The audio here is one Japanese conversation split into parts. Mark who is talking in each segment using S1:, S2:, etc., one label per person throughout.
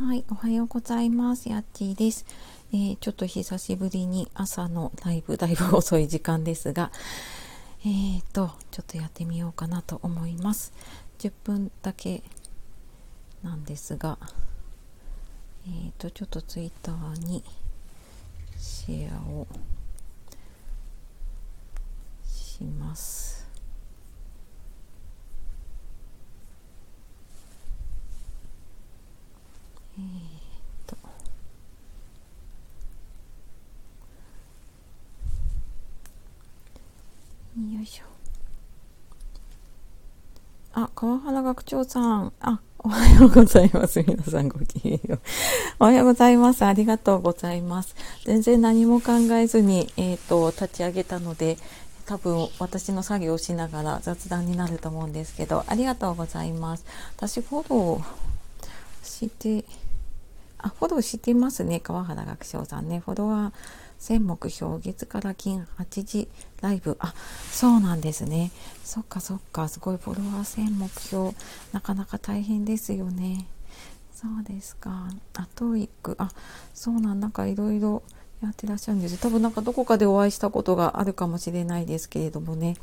S1: はい、おはようございます。やっちーです、えー、ちょっと久しぶりに朝のライブ、だいぶ遅い時間ですが、えーと、ちょっとやってみようかなと思います。10分だけなんですが、えーと、ちょっとツイッターにシェアをします。えー、っとよいしょあ川原学長さんあおはようございます。皆さんごきげんよう。おはようございます。ありがとうございます。全然何も考えずに、えっ、ー、と、立ち上げたので、多分私の作業をしながら雑談になると思うんですけど、ありがとうございます。私フォローしてあ、フォローしてますね。川原学長さんね。フォロワー1000目標、月から金8時ライブ。あ、そうなんですね。そっかそっか。すごいフォロワー1000目標。なかなか大変ですよね。そうですか。あ、 TOEIC。あ、そうなん、なんかいろいろやってらっしゃるんです多分なんかどこかでお会いしたことがあるかもしれないですけれどもね。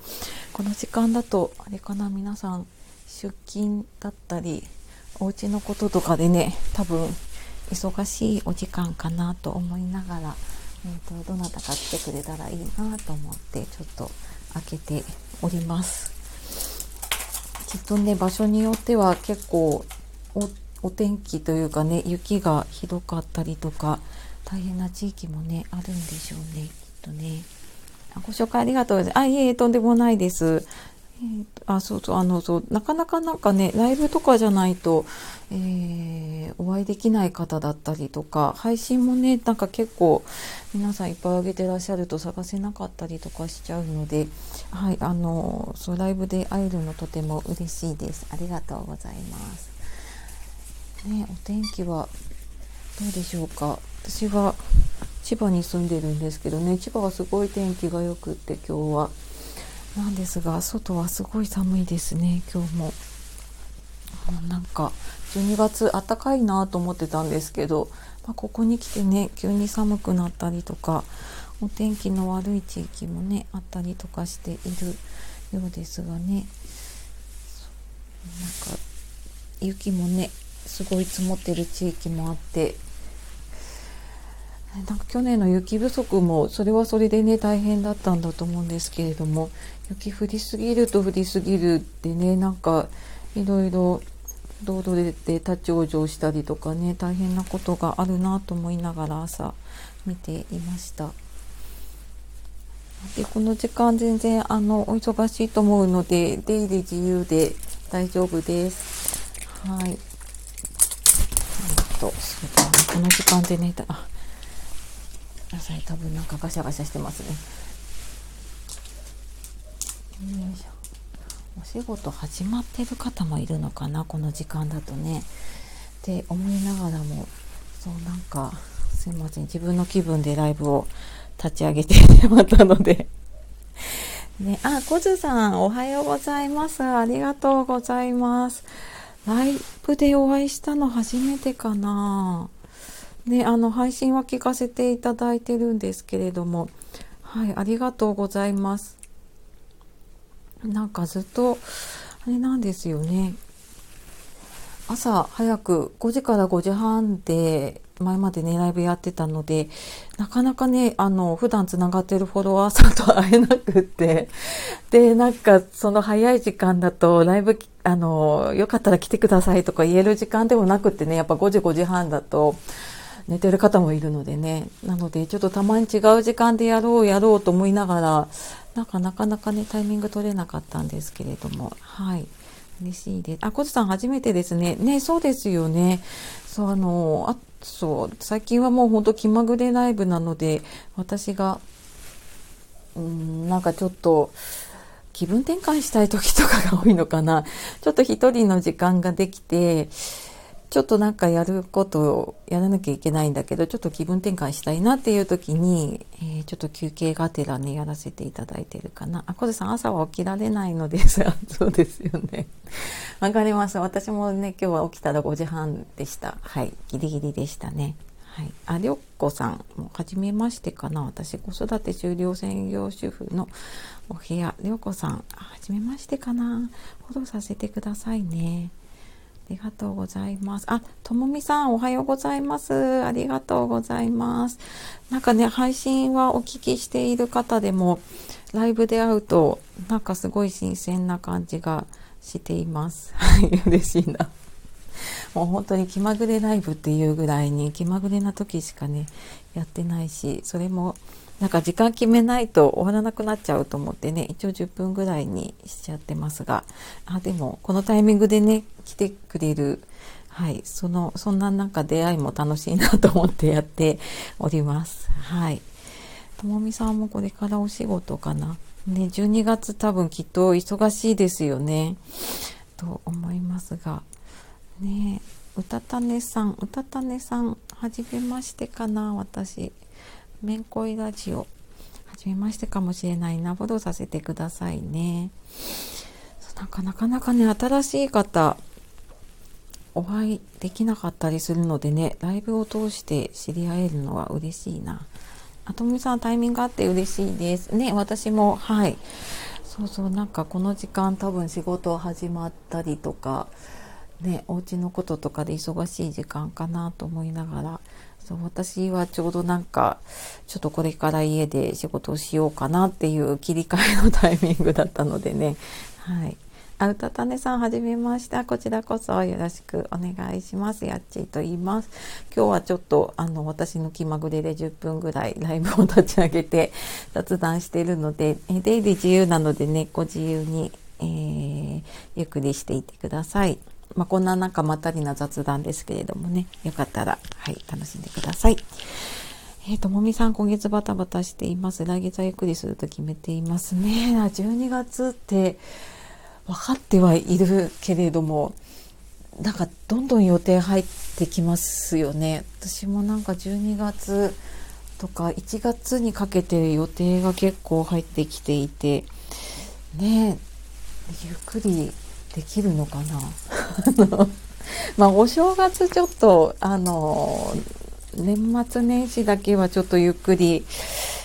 S1: この時間だと、あれかな、皆さん出勤だったり、お家のこととかでね、多分忙しいお時間かなと思いながら、えーと、どなたか来てくれたらいいなと思ってちょっと開けておりますきっとね場所によっては結構お天気というかね雪がひどかったりとか大変な地域もねあるんでしょうねきっとねご紹介ありがとうございます。あ、いえ、とんでもないです。えー、あそうそう。あのそう。なかなかなんかねライブとかじゃないと、えー、お会いできない方だったりとか配信もねなんか結構皆さんいっぱい上げてらっしゃると探せなかったりとかしちゃうのではいあのそうライブで会えるのとても嬉しいです。ありがとうございます。ねお天気はどうでしょうか。私は千葉に住んでるんですけどね千葉はすごい天気が良くって今日は。なんですが外はすごい寒いですね今日も。なんか12月暖かいなと思ってたんですけど、まあ、ここに来てね急に寒くなったりとかお天気の悪い地域もねあったりとかしているようですがね。なんか雪もねすごい積もってる地域もあってなんか去年の雪不足もそれはそれでね大変だったんだと思うんですけれども雪降りすぎると降りすぎるってねなんかいろいろ道路で立ち往生したりとかね大変なことがあるなと思いながら朝見ていました。でこの時間全然あのお忙しいと思うので出入り自由で大丈夫です。はい。とそうだこの時間でねあ野菜多分なんかガシャガシャしてますね。よいしょ。お仕事始まってる方もいるのかなこの時間だとね。って思いながらもそうなんかすいません。自分の気分でライブを立ち上げてしまったので。ね、あ、コズさん、おはようございます。ありがとうございます。ライブでお会いしたの初めてかな。ね、あの配信は聞かせていただいてるんですけれども、はい、ありがとうございます。なんかずっと、あれなんですよね。朝早く5時から5時半で前までね、ライブやってたので、なかなかね、あの、普段つながってるフォロワーさんと会えなくって、で、なんか、その早い時間だと、ライブ、あの、よかったら来てくださいとか言える時間でもなくってね、やっぱ5時5時半だと、寝てる方もいるのでね。なので、ちょっとたまに違う時間でやろうやろうと思いながら、なんかなかなかね、タイミング取れなかったんですけれども、はい。嬉しいです。あ、コツさん初めてですね。ね、そうですよね。そう、あの、あ、そう、最近はもうほんと気まぐれライブなので、私が、うん、なんかちょっと、気分転換したい時とかが多いのかな。ちょっと一人の時間ができて、ちょっとなんかやることをやらなきゃいけないんだけど、ちょっと気分転換したいなっていう時に、えー、ちょっと休憩がてらね、やらせていただいてるかな。あ、小瀬さん朝は起きられないのです、そうですよね。わかります。私もね、今日は起きたら5時半でした。はい。ギリギリでしたね。はい。あ、りょっこさん、もう初めましてかな。私、子育て終了専業主婦のお部屋、りょうこさん、はじめましてかな。フォローさせてくださいね。ありがとうございます。あ、ともみさん、おはようございます。ありがとうございます。なんかね、配信はお聞きしている方でも、ライブで会うと、なんかすごい新鮮な感じがしています。はい、嬉しいな。もう本当に気まぐれライブっていうぐらいに気まぐれな時しかねやってないしそれもなんか時間決めないと終わらなくなっちゃうと思ってね一応10分ぐらいにしちゃってますがあでもこのタイミングでね来てくれるはいそのそんななんか出会いも楽しいなと思ってやっております。はい。ともみさんもこれからお仕事かな。ね12月多分きっと忙しいですよね。と思いますが。ね、うたたねさん、うたたねさん、はじめましてかな、私。めんこいラジオ。はじめましてかもしれないな、フォローさせてくださいね。なかなかなかね、新しい方、お会いできなかったりするのでね、ライブを通して知り合えるのは嬉しいな。あとみさんタイミングあって嬉しいです。ね、私も、はい。そうそう、なんかこの時間多分仕事始まったりとか、ね、お家のこととかで忙しい時間かなと思いながらそう私はちょうどなんかちょっとこれから家で仕事をしようかなっていう切り替えのタイミングだったのでね。はい。あうたたねさんはじめましたこちらこそよろしくお願いします。やっちーと言います。今日はちょっとあの私の気まぐれで10分ぐらいライブを立ち上げて雑談しているのでえ出入り自由なのでねご自由に、えー、ゆっくりしていてください。まあ、こんななんかまったりな雑談ですけれどもね、よかったら、はい、楽しんでください。えー、ともみさん、今月バタバタしています。来月はゆっくりすると決めていますね。12月って分かってはいるけれども、なんかどんどん予定入ってきますよね。私もなんか12月とか1月にかけて予定が結構入ってきていて、ねゆっくりできるのかな？まあお正月ちょっとあの年末年始だけはちょっとゆっくり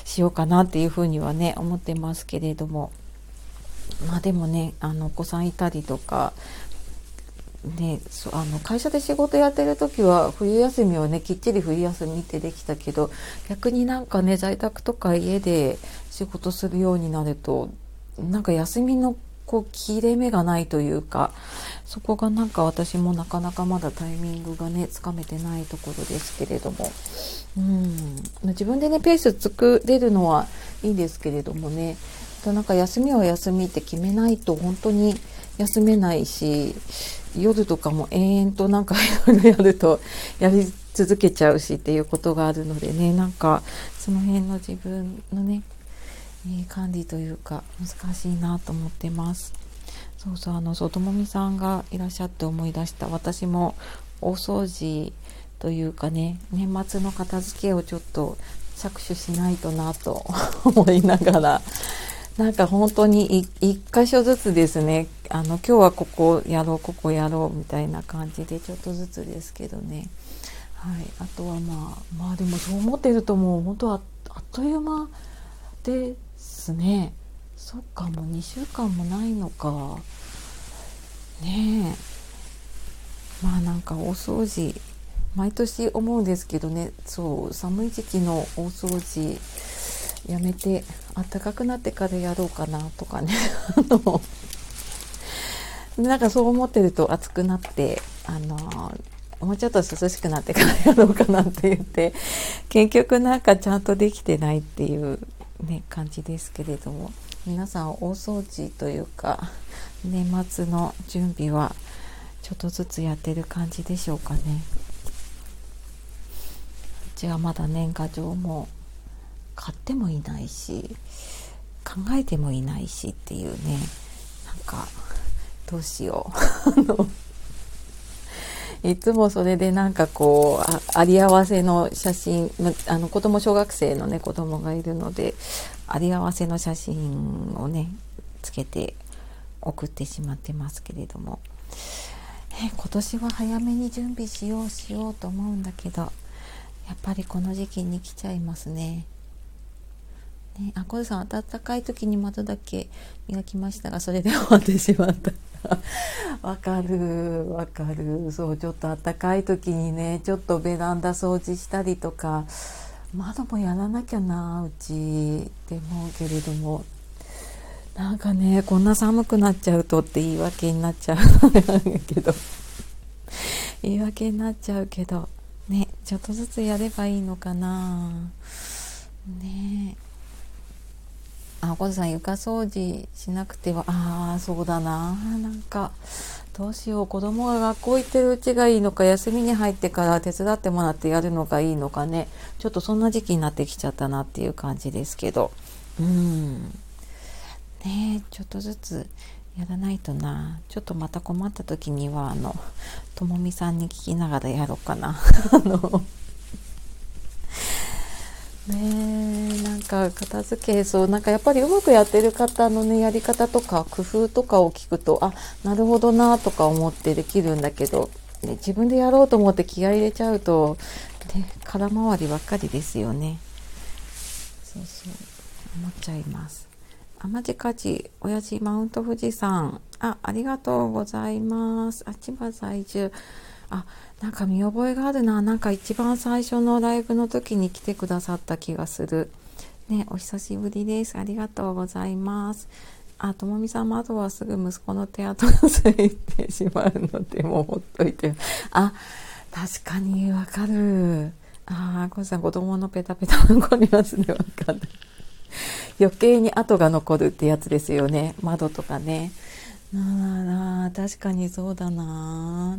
S1: しようかなっていうふうにはね思ってますけれども。まあでもねあのお子さんいたりとかね、あの会社で仕事やってる時は冬休みはねきっちり冬休みってできたけど逆になんかね在宅とか家で仕事するようになるとなんか休みのこう切れ目がないというかそこがなんか私もなかなかまだタイミングがねつかめてないところですけれども。うん。自分でねペース作れるのはいいですけれどもね。なんか休みは休みって決めないと本当に休めないし夜とかも延々となんかいろいろやるとやり続けちゃうしっていうことがあるのでねなんかその辺の自分のねえー、管理というか難しいなと思ってます。そうそうあのそうともみさんがいらっしゃって思い出した私も大掃除というかね年末の片付けをちょっと着手しないとなと思いながらなんか本当に一箇所ずつですねあの今日はここやろうここやろうみたいな感じでちょっとずつですけどね。はいあとはまあまあでもそう思ってるともう本当はあっという間ですね。そっかもう2週間もないのか。ねえ。まあなんか大掃除毎年思うんですけどね。そう寒い時期の大掃除やめて暖かくなってからやろうかなとかね。なんかそう思ってると暑くなってあのもうちょっと涼しくなってからやろうかなって言って結局なんかちゃんとできてないっていうね、感じですけれども皆さん大掃除というか年末の準備はちょっとずつやってる感じでしょうかね。うちはまだ年賀状も買ってもいないし考えてもいないしっていうねなんかどうしよう。いつもそれでなんかこう、ああり合わせの写真、あの子供小学生のね、子供がいるので、あり合わせの写真をね、つけて送ってしまってますけれども、え今年は早めに準備しようしようと思うんだけど、やっぱりこの時期に来ちゃいますね。ね、あ、コさん、暖かい時に窓だけ磨きましたが、それで終わってしまった。わかる、わかる。そう、ちょっと暖かい時にね、ちょっとベランダ掃除したりとか、窓もやらなきゃな、うちって思うけれども、なんかね、こんな寒くなっちゃうとって言い訳になっちゃう。けど、言い訳になっちゃうけど、ね、ちょっとずつやればいいのかな。ね。えあ、小田さん床掃除しなくては、ああ、そうだな。なんか、どうしよう。子供が学校行ってるうちがいいのか、休みに入ってから手伝ってもらってやるのがいいのかね。ちょっとそんな時期になってきちゃったなっていう感じですけど。うん。ねちょっとずつやらないとな。ちょっとまた困った時には、あの、ともみさんに聞きながらやろうかな。あのねえなんか片付けそうなんかやっぱりうまくやってる方のねやり方とか工夫とかを聞くとあなるほどなとか思ってできるんだけど、ね、自分でやろうと思って気合い入れちゃうと、ね、空回りばっかりですよね。そうそう思っちゃいます。天地火事親父マウント富士山。あありがとうございます。あ千葉在住。あなんか見覚えがあるな。なんか一番最初のライブの時に来てくださった気がする。ねお久しぶりです。ありがとうございます。あともみさん窓はすぐ息子の手跡がついてしまうのでもうほっといて。あ確かにわかる。ああこさん子供のペタペタ残りますねわかる。余計に跡が残るってやつですよね。窓とかね。なあ確かにそうだな。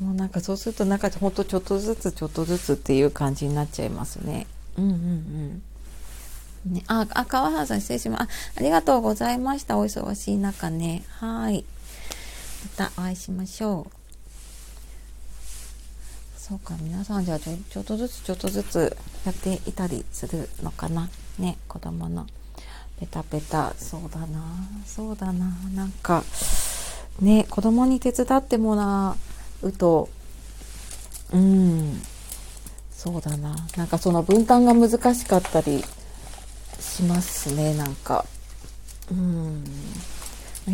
S1: もうなんかそうするとなんかほんとちょっとずつちょっとずつっていう感じになっちゃいますね。うんうんうん。ね、あ、あ、川原さん失礼します。あありがとうございました。お忙しい中ね。はい。またお会いしましょう。そうか、皆さんじゃあちょちょっとずつちょっとずつやっていたりするのかな。ね、子供のペタペタ。そうだな。そうだな。なんか、ね、子供に手伝ってもらううと。うん。そうだな。なんかその分担が難しかったりしますねなんか。うん。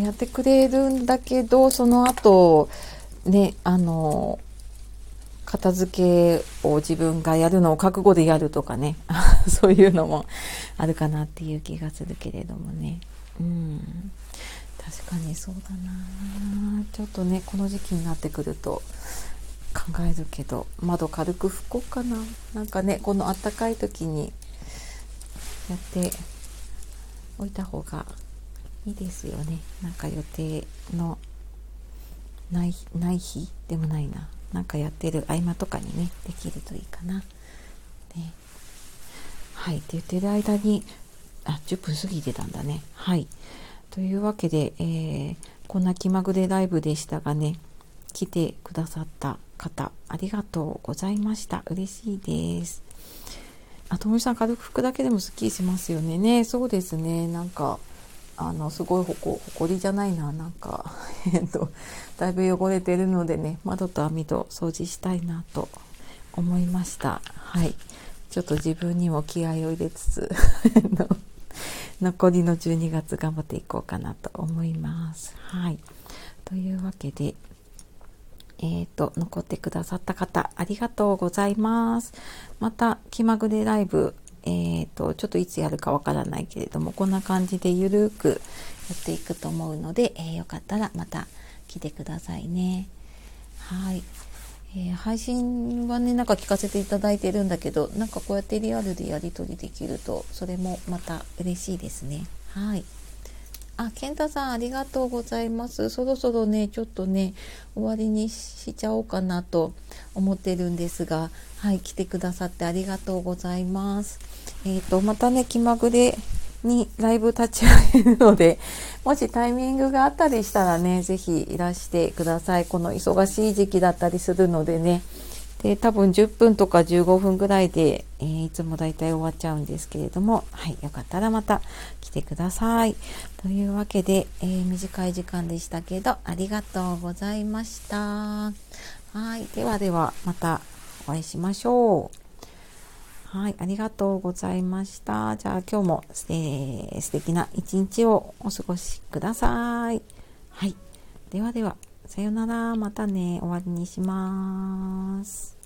S1: やってくれるんだけどその後ねあの片付けを自分がやるのを覚悟でやるとかね。そういうのもあるかなっていう気がするけれどもね。うん。確かにそうだな。ちょっとねこの時期になってくると考えるけど窓軽く拭こうかな。なんかねこのあったかい時にやっておいた方がいいですよね。なんか予定のないない日でもないな。なんかやってる合間とかにねできるといいかな。ね。はい。って言ってる間にあ10分過ぎてたんだね。はい。というわけで、えー、こんな気まぐれライブでしたがね、来てくださった方、ありがとうございました。嬉しいです。あ、ともみさん、軽く拭くだけでもスッキリしますよね。ね、そうですね。なんか、あの、すごいほこ、ほこりじゃないな。なんか、えっと、だいぶ汚れてるのでね、窓と網戸掃除したいなと思いました。はい。ちょっと自分にも気合を入れつつ 残りの12月頑張っていこうかなと思います。はい。というわけで、え、ー、と、残ってくださった方、ありがとうございます。また、気まぐれライブ、えっ、ー、と、ちょっといつやるかわからないけれども、こんな感じでゆるーくやっていくと思うので、えー、よかったらまた来てくださいね。はい。えー、配信はねなんか聞かせていただいてるんだけどなんかこうやってリアルでやり取りできるとそれもまた嬉しいですね。はい。あ健太さんありがとうございます。そろそろねちょっとね終わりにしちゃおうかなと思ってるんですがはい来てくださってありがとうございます。えっ、ー、とまたね気まぐれにライブ立ち上げるので、もしタイミングがあったりしたらね、ぜひいらしてください。この忙しい時期だったりするのでね。で、多分10分とか15分ぐらいで、えー、いつもだいたい終わっちゃうんですけれども、はい、よかったらまた来てください。というわけで、えー、短い時間でしたけど、ありがとうございました。はい、ではではまたお会いしましょう。はい、ありがとうございました。じゃあ今日も、えー、素敵な一日をお過ごしください。はい。ではでは、さよなら。またね。終わりにします。